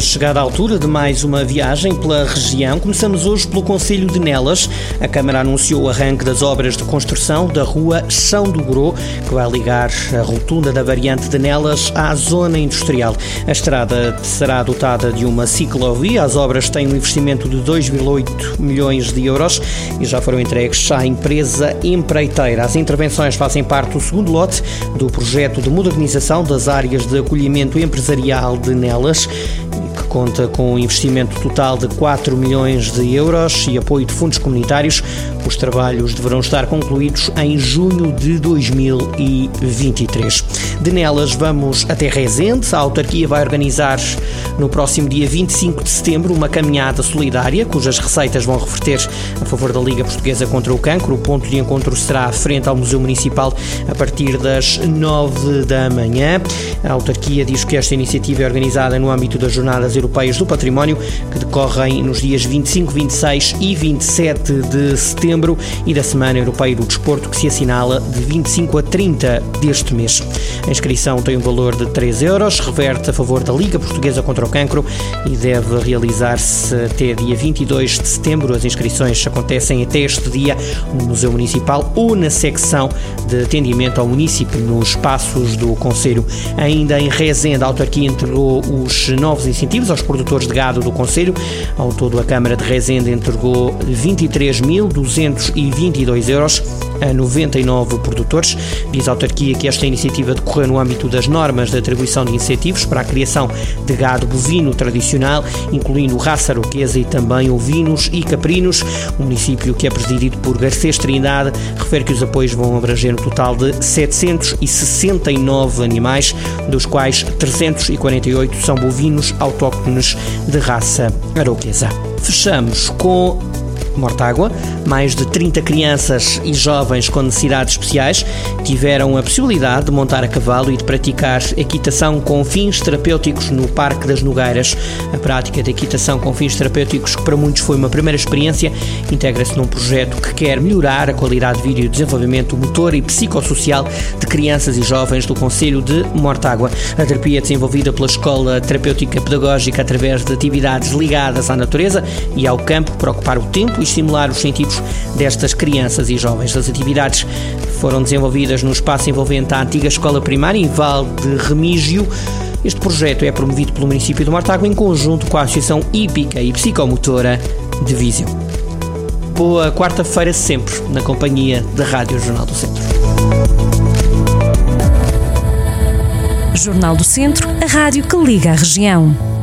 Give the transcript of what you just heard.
É chegada a altura de mais uma viagem pela região. Começamos hoje pelo Conselho de Nelas. A Câmara anunciou o arranque das obras de construção da rua Chão do Gro, que vai ligar a rotunda da variante de Nelas à zona industrial. A estrada será dotada de uma ciclovia. As obras têm um investimento de 2,8 milhões de euros e já foram entregues à empresa empreiteira. As intervenções fazem parte do segundo lote do projeto de modernização das áreas de acolhimento empresarial de Nelas conta com um investimento total de 4 milhões de euros e apoio de fundos comunitários. Os trabalhos deverão estar concluídos em junho de 2023. De nelas, vamos até Rezende. A autarquia vai organizar no próximo dia 25 de setembro uma caminhada solidária, cujas receitas vão reverter a favor da Liga Portuguesa contra o Cancro. O ponto de encontro será frente ao Museu Municipal a partir das 9 da manhã. A autarquia diz que esta iniciativa é organizada no âmbito das Jornadas Europeias do Património, que decorrem nos dias 25, 26 e 27 de setembro, e da Semana Europeia do Desporto, que se assinala de 25 a 30 deste mês. A inscrição tem um valor de 3 euros, reverte a favor da Liga Portuguesa contra o Cancro e deve realizar-se até dia 22 de setembro. As inscrições acontecem até este dia no Museu Municipal ou na secção de atendimento ao município nos espaços do Conselho. Ainda em Rezende, a autarquia entregou os novos incentivos aos produtores de gado do Conselho. Ao todo, a Câmara de Rezende entregou 23.222 euros a 99 produtores. Diz a autarquia que esta iniciativa decorreu no âmbito das normas de atribuição de incentivos para a criação de gado bovino tradicional, incluindo raça aroquesa e também ovinos e caprinos. O município, que é presidido por Garcês Trindade, refere que os apoios vão abranger um total de 769 animais, dos quais 348 são bovinos autóctones de raça aroquesa. Fechamos com Mortágua, mais de 30 crianças e jovens com necessidades especiais tiveram a possibilidade de montar a cavalo e de praticar equitação com fins terapêuticos no Parque das Nogueiras. A prática de equitação com fins terapêuticos, que para muitos foi uma primeira experiência, integra-se num projeto que quer melhorar a qualidade de vida e o desenvolvimento motor e psicossocial de crianças e jovens do Conselho de Mortágua. A terapia é desenvolvida pela Escola Terapêutica Pedagógica através de atividades ligadas à natureza e ao campo para ocupar o tempo e estimular os sentidos destas crianças e jovens. As atividades foram desenvolvidas no espaço envolvente a antiga escola primária em Val de Remígio. Este projeto é promovido pelo município de Mortágua em conjunto com a Associação Hípica e Psicomotora de Viseu. Boa quarta-feira sempre, na companhia da Rádio Jornal do Centro. Jornal do Centro, a rádio que liga a região.